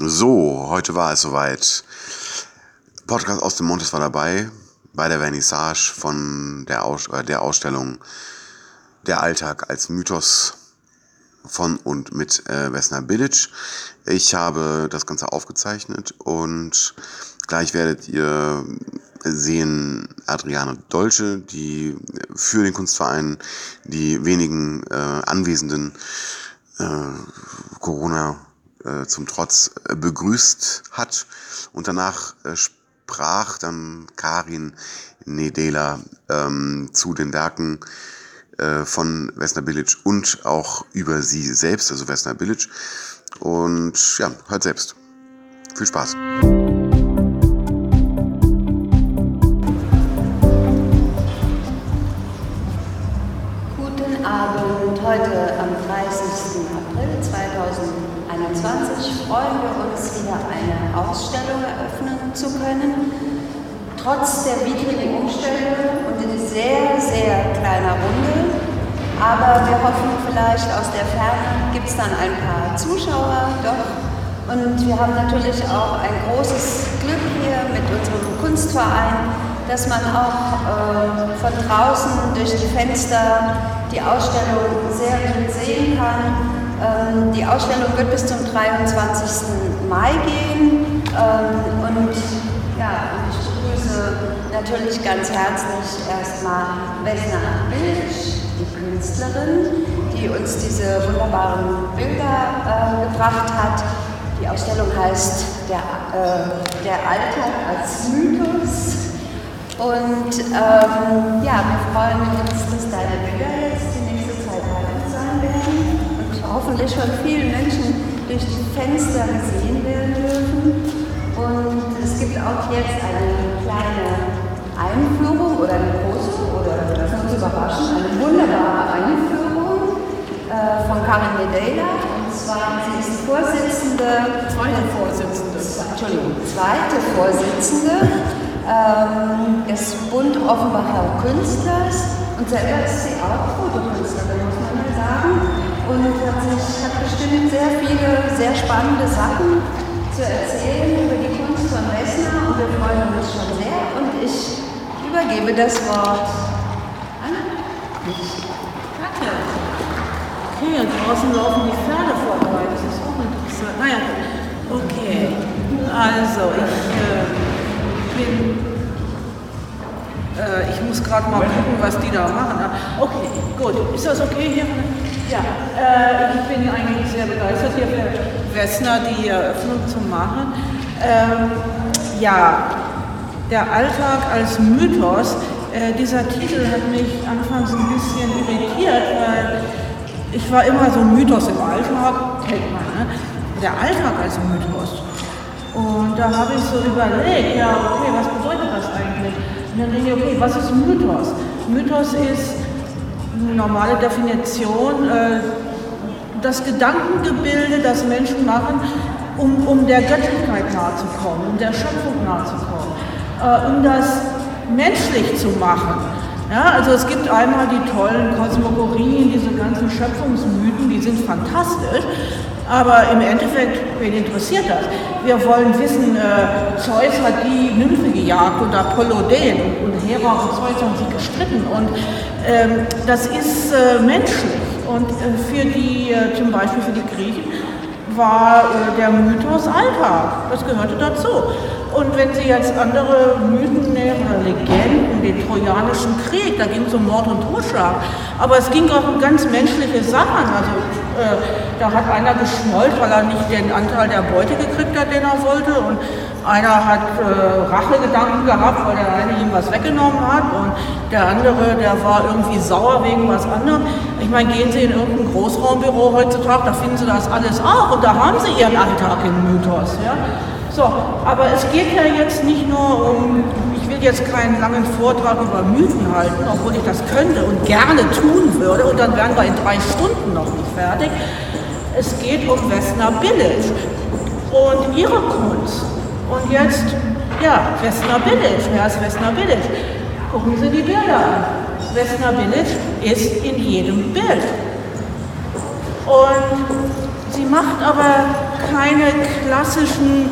So, heute war es soweit. Podcast aus dem Montes war dabei bei der Vernissage von der, Aus äh, der Ausstellung Der Alltag als Mythos von und mit äh, Vesna Bilic. Ich habe das Ganze aufgezeichnet und gleich werdet ihr sehen Adriane Dolce, die für den Kunstverein die wenigen äh, Anwesenden äh, Corona äh, zum Trotz äh, begrüßt hat. Und danach äh, sprach dann Karin Nedela ähm, zu den Werken äh, von Vesna Bilic und auch über sie selbst, also Vesna Bilic. Und ja, hört selbst. Viel Spaß. Guten Abend, heute am 30. April 2021 freuen wir uns wieder eine Ausstellung eröffnen zu können. Trotz der widrigen Umstände und in sehr, sehr kleiner Runde. Aber wir hoffen vielleicht aus der Ferne gibt es dann ein paar Zuschauer doch. Und wir haben natürlich auch ein großes Glück hier mit unserem Kunstverein, dass man auch äh, von draußen durch die Fenster die Ausstellung sehr gut sehen kann. Ähm, die Ausstellung wird bis zum 23. Mai gehen. Ähm, und ja, ich begrüße natürlich ganz herzlich erstmal Vesna Bilsch, die Künstlerin, die uns diese wunderbaren Bilder äh, gebracht hat. Die Ausstellung heißt Der, äh, der Alltag als Mythos. Und ähm, ja, wir freuen uns, dass deine Bilder jetzt die nächste Zeit bei uns sein werden und hoffentlich von vielen Menschen durch die Fenster gesehen werden dürfen. Und es gibt auch jetzt eine kleine Einführung oder eine große, oder das uns überraschen, eine wunderbare Einführung äh, von Karin Medela. Und zwar, sie ist Vorsitzende, Zweite Vorsitzende. Entschuldigung, zweite Vorsitzende ähm, des Bund Offenbacher Künstlers und selber ist sie auch Fotokünstlerin, muss man mal sagen. Und hat, sich, hat bestimmt sehr viele, sehr spannende Sachen zu erzählen über die Kunst von Messner und wir freuen uns schon sehr. Und ich übergebe das Wort an dich. Danke. Okay, und draußen laufen die Pferde vorbei. Das ist auch interessant. Naja, okay. Also, ich äh, bin. Äh, ich muss gerade mal gucken, was die da machen. Okay, gut. Ist das okay hier? Ja, äh, ich bin eigentlich sehr begeistert, hier für Wessner die Eröffnung zu machen. Ähm, ja, der Alltag als Mythos, äh, dieser Titel hat mich anfangs ein bisschen irritiert, weil ich war immer so ein Mythos im Alltag, kennt man, ne? Der Alltag als Mythos. Und da habe ich so überlegt, ja, okay, was bedeutet das eigentlich? Und dann denke ich, okay, was ist Mythos? Mythos ist eine normale Definition, äh, das Gedankengebilde, das Menschen machen, um, um der Göttlichkeit nahezukommen, um der Schöpfung nahezukommen, äh, um das menschlich zu machen. Ja, also es gibt einmal die tollen Kosmogorien, diese ganzen Schöpfungsmythen, die sind fantastisch. Aber im Endeffekt, wen interessiert das? Wir wollen wissen, äh, Zeus hat die Nymphe gejagt und Apollo den und, Hera und Zeus haben sich gestritten. Und ähm, das ist äh, menschlich. Und äh, für die, äh, zum Beispiel für die Griechen, war äh, der Mythos Alltag. Das gehörte dazu. Und wenn Sie jetzt andere Mythen nehmen oder Legenden, den Trojanischen Krieg, da ging es um Mord und Totschlag. Aber es ging auch um ganz menschliche Sachen. Also äh, da hat einer geschmollt, weil er nicht den Anteil der Beute gekriegt hat, den er wollte. Und einer hat äh, Rachegedanken gehabt, weil der eine ihm was weggenommen hat. Und der andere, der war irgendwie sauer wegen was anderem. Ich meine, gehen Sie in irgendein Großraumbüro heutzutage, da finden Sie das alles auch. Und da haben Sie Ihren Alltag im Mythos. Ja? So, aber es geht ja jetzt nicht nur um, ich will jetzt keinen langen Vortrag über Mythen halten, obwohl ich das könnte und gerne tun würde, und dann wären wir in drei Stunden noch nicht fertig. Es geht um Vesna Bilic und ihre Kunst. Und jetzt, ja, Vesna Bilic, wer ist Vesna Bilic? Gucken Sie die Bilder an. Vesna Bilic ist in jedem Bild. Und sie macht aber keine klassischen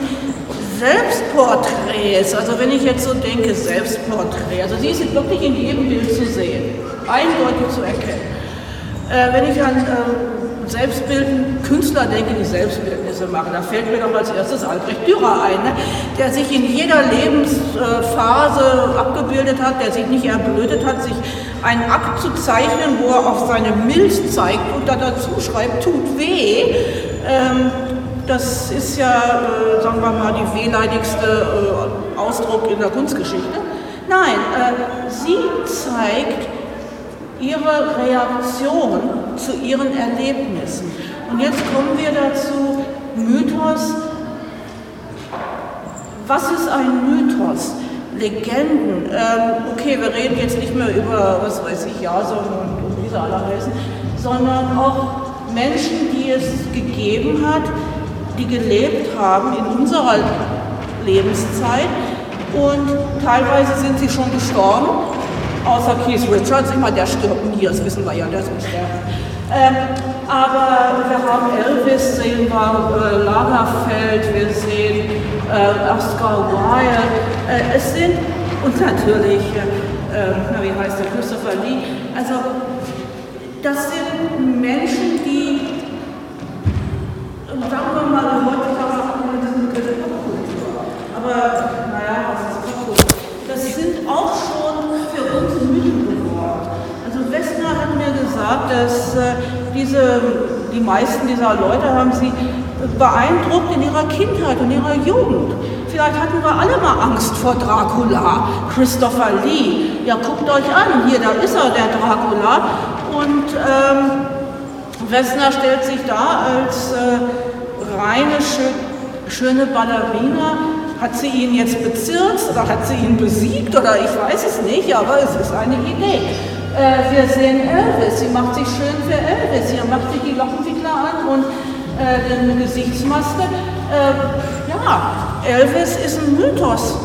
Selbstporträts. Also wenn ich jetzt so denke, Selbstporträt, also sie ist wirklich in jedem Bild zu sehen, eindeutig zu erkennen. Äh, wenn ich an äh, selbstbildende Künstler denke, die Selbstbildnisse machen, da fällt mir doch als erstes Albrecht Dürer ein, ne? der sich in jeder Lebensphase abgebildet hat, der sich nicht erblödet hat, sich einen Akt zu zeichnen, wo er auf seine Milz zeigt und da dazu schreibt, tut weh. Ähm, das ist ja, äh, sagen wir mal, die wehleidigste äh, Ausdruck in der Kunstgeschichte. Nein, äh, sie zeigt ihre Reaktion zu ihren Erlebnissen. Und jetzt kommen wir dazu, Mythos. Was ist ein Mythos? Legenden. Ähm, okay, wir reden jetzt nicht mehr über, was weiß ich, Jason und, und wie sie alle heißen, sondern auch Menschen, die es gegeben hat, die gelebt haben in unserer Lebenszeit. Und teilweise sind sie schon gestorben, außer Keith Richards, immer der stirbt nie, das wissen wir ja, der ist unsterblich. Ähm, aber wir haben Elvis, sehen wir äh, Lagerfeld, wir sehen äh, Oscar Wilde, äh, es sind, und natürlich, äh, na, wie heißt der, Christopher Lee, also das sind Menschen, die mal, heutzutage sagt man, ist eine Popkultur. Aber naja, was ist Popkultur? Das sind auch schon für uns Mythen geworden. Also Wessner hat mir gesagt, dass äh, diese, die meisten dieser Leute haben sie beeindruckt in ihrer Kindheit und ihrer Jugend. Vielleicht hatten wir alle mal Angst vor Dracula, Christopher Lee. Ja, guckt euch an, hier, da ist er, der Dracula. Und ähm, Wessner stellt sich da als äh, reine, schöne Ballerina. Hat sie ihn jetzt bezirzt oder hat sie ihn besiegt oder ich weiß es nicht, aber es ist eine Idee. Äh, wir sehen Elvis, sie macht sich schön für Elvis, sie macht sich die Lockenwickler an und äh, eine Gesichtsmaske. Äh, ja, Elvis ist ein Mythos.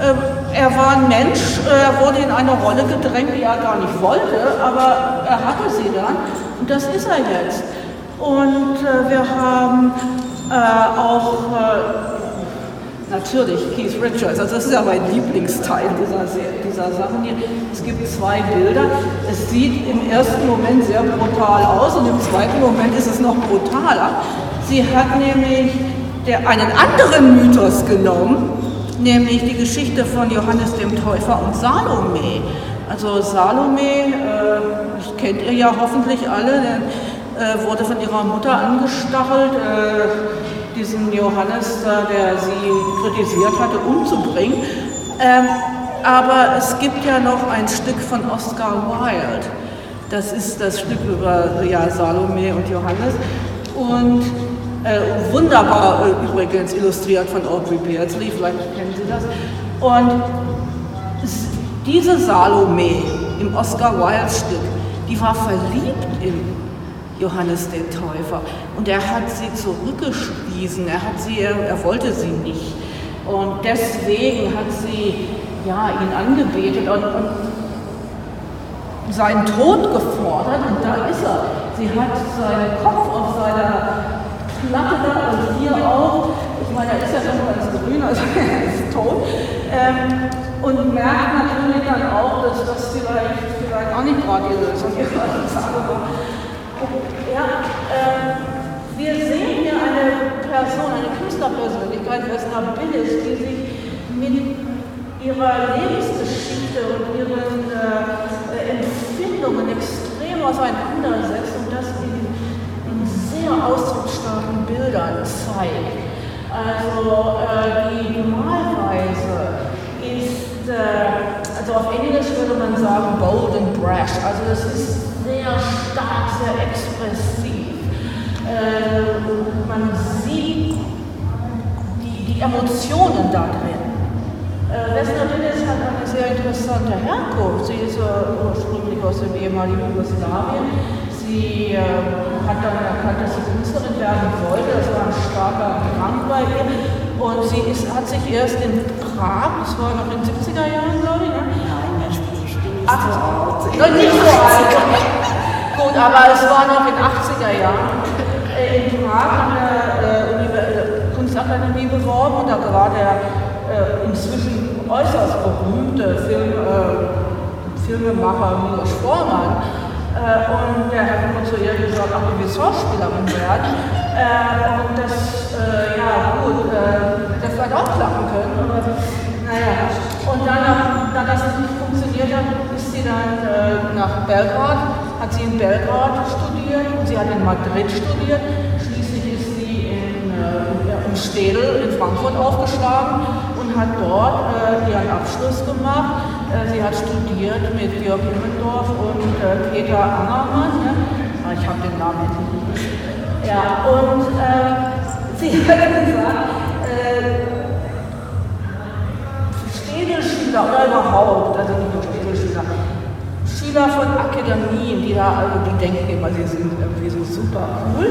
Äh, er war ein Mensch, er wurde in eine Rolle gedrängt, die er gar nicht wollte, aber er hatte sie dann und das ist er jetzt. Und äh, wir haben äh, auch äh, natürlich Keith Richards, also das ist ja mein Lieblingsteil dieser, dieser Sachen hier. Es gibt zwei Bilder. Es sieht im ersten Moment sehr brutal aus und im zweiten Moment ist es noch brutaler. Sie hat nämlich der, einen anderen Mythos genommen, nämlich die Geschichte von Johannes dem Täufer und Salome. Also Salome, äh, kennt ihr ja hoffentlich alle, denn äh, wurde von ihrer Mutter angestachelt, äh, diesen Johannes, der sie kritisiert hatte, umzubringen. Ähm, aber es gibt ja noch ein Stück von Oscar Wilde. Das ist das Stück über ja, Salome und Johannes. Und äh, wunderbar äh, übrigens illustriert von Aubrey Beardsley, vielleicht kennen Sie das. Und diese Salome im Oscar Wilde Stück, die war verliebt in Johannes den Täufer. Und er hat sie zurückgewiesen, er, hat sie, er wollte sie nicht. Und deswegen hat sie ja, ihn angebetet und, und seinen Tod gefordert. Und da ist er. Sie hat seinen Kopf auf seiner Platte da und hier auch. Ich meine, er ist ja schon ganz grün, also er ist tot. Ähm, und merkt natürlich dann auch, dass das vielleicht, vielleicht auch nicht gerade die Lösung ist, was ich sage. Ja, äh, wir sehen hier eine Person, eine Künstlerpersönlichkeit, Vesna Billis, die sich mit ihrer Lebensgeschichte und ihren äh, Empfindungen extrem auseinandersetzt und das in, in sehr ausdrucksstarken Bildern zeigt. Also äh, die Malweise ist, äh, also auf Englisch würde man sagen bold and brash, also das ist sehr stark, sehr expressiv. Äh, man sieht die, die Emotionen da drin. Äh, Vesna Dillis hat eine sehr interessante Herkunft. Sie ist äh, ursprünglich aus dem ehemaligen Jugoslawien. Sie äh, hat dann erkannt, dass sie Künstlerin werden wollte. Das war ein starker Drang bei ihr. Und sie ist, hat sich erst in Prag, das war noch in den 70er Jahren, glaube ich, ne? Nein, Ach, nicht so alt. Gut, aber es war noch in den 80er Jahren. Äh, in Prag an der äh, Kunstakademie beworben und da war der äh, inzwischen äußerst berühmte Film, äh, Filmemacher Milos Forman. Äh, und der hat immer zu ihr gesagt, du willst Schauspielerin werden. Äh, und das, äh, ja gut, das wird auch klappen können. Aber, naja, und dann, da das nicht funktioniert hat, sie dann nach Belgrad, hat sie in Belgrad studiert und sie hat in Madrid studiert. Schließlich ist sie in, in Städel in Frankfurt aufgeschlagen hat dort äh, ihren Abschluss gemacht. Äh, sie hat studiert mit Georg Immendorf und äh, Peter Angermann. Ne? Ah, ich habe den Namen nicht. Ja, und äh, sie hat gesagt, äh, Städelschüler oder überhaupt, also Städelschüler, Schüler von Akademien, die da, also die denken immer, sie sind irgendwie so super cool.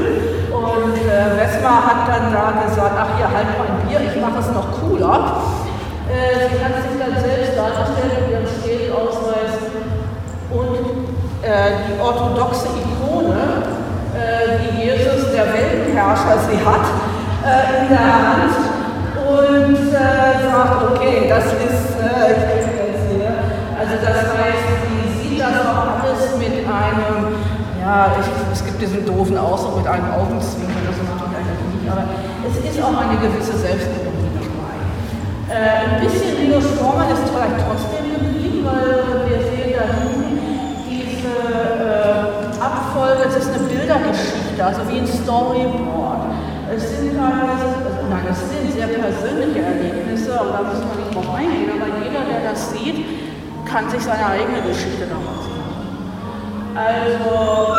Und äh, Vesma hat dann da gesagt, ach hier, halt mal ein Bier, ich mache es noch cooler. Äh, sie hat sich dann selbst dargestellt mit ihrem Städelausweis und äh, die orthodoxe Ikone, äh, die Jesus, der Weltenherrscher, sie hat, äh, in der Hand und äh, sagt, okay, das ist, äh, ich denke jetzt hier, also das heißt, sie ja, ich, es gibt diesen doofen Ausdruck mit einem Augenzwinkern, das ist natürlich eigentlich nicht, aber es ist auch eine gewisse Selbstbewusstsein. Äh, ein bisschen Linus Forman ist vielleicht trotzdem geblieben, weil wir sehen da hinten diese äh, Abfolge, es ist eine Bildergeschichte, also wie ein Storyboard. Es sind teilweise, also nein, es sind sehr persönliche Erlebnisse, aber da müssen wir nicht drauf eingehen, aber jeder, der das sieht, kann sich seine eigene Geschichte daraus machen. Also,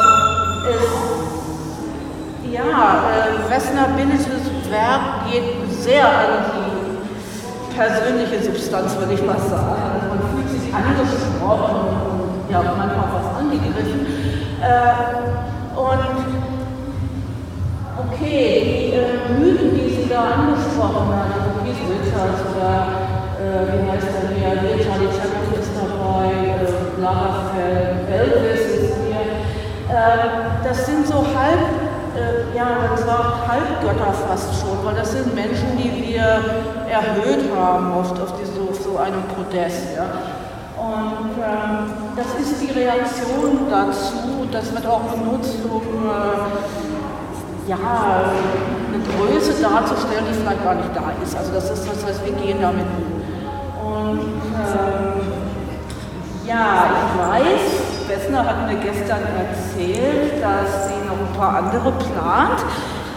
ja, äh, Wessner Billiges Werk geht sehr an die persönliche Substanz, würde ich mal sagen. Man fühlt sich angesprochen und ja, manchmal was angegriffen. Äh, und okay, die äh, Mythen, die sie da angesprochen hat, also Keith Richards oder äh, wie heißt der hier, Charlie ja, man sagt Halbgötter fast schon, weil das sind Menschen, die wir erhöht haben oft auf, diese, so einem Podest. Ja. Und ähm, das ist die Reaktion dazu, das wird auch benutzt, um äh, ja, eine Größe darzustellen, die vielleicht gar nicht da ist. Also das ist das heißt, wir gehen damit um. Und ähm, ja, ich weiß, Bessner hat mir gestern erzählt, dass sie noch ein paar andere plant.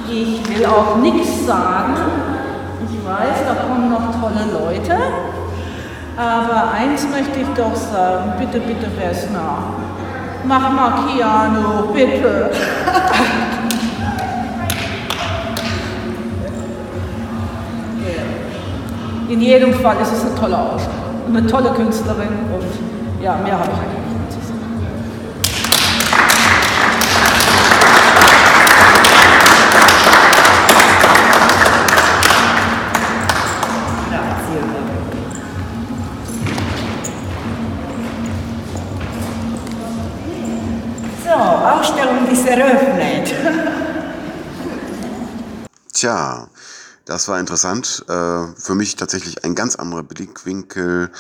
Ich will auch nichts sagen. Ich weiß, da kommen noch tolle Leute. Aber eins möchte ich doch sagen, bitte, bitte Bessner, mach mal Keanu, bitte. In jedem Fall ist es eine tolle Ausstellung, eine tolle Künstlerin und ja, mehr habe ich eigentlich. Tja, das war interessant. Äh, für mich tatsächlich ein ganz anderer Blickwinkel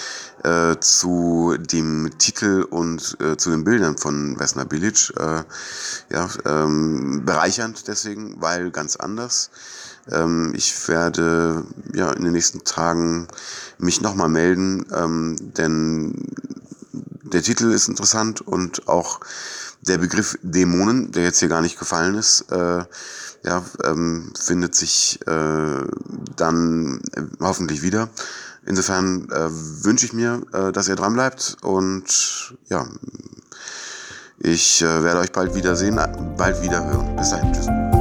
äh, zu dem Titel und äh, zu den Bildern von Vesna Bilic. Ja, ähm, bereichernd deswegen, weil ganz anders. Ähm, ich werde ja in den nächsten Tagen mich nochmal melden, ähm, denn der Titel ist interessant und auch der Begriff Dämonen, der jetzt hier gar nicht gefallen ist, äh, ja, ähm, findet sich äh, dann äh, hoffentlich wieder. Insofern äh, wünsche ich mir, äh, dass ihr dran bleibt und ja, ich äh, werde euch bald wiedersehen, bald wieder hören. Bis dahin, tschüss.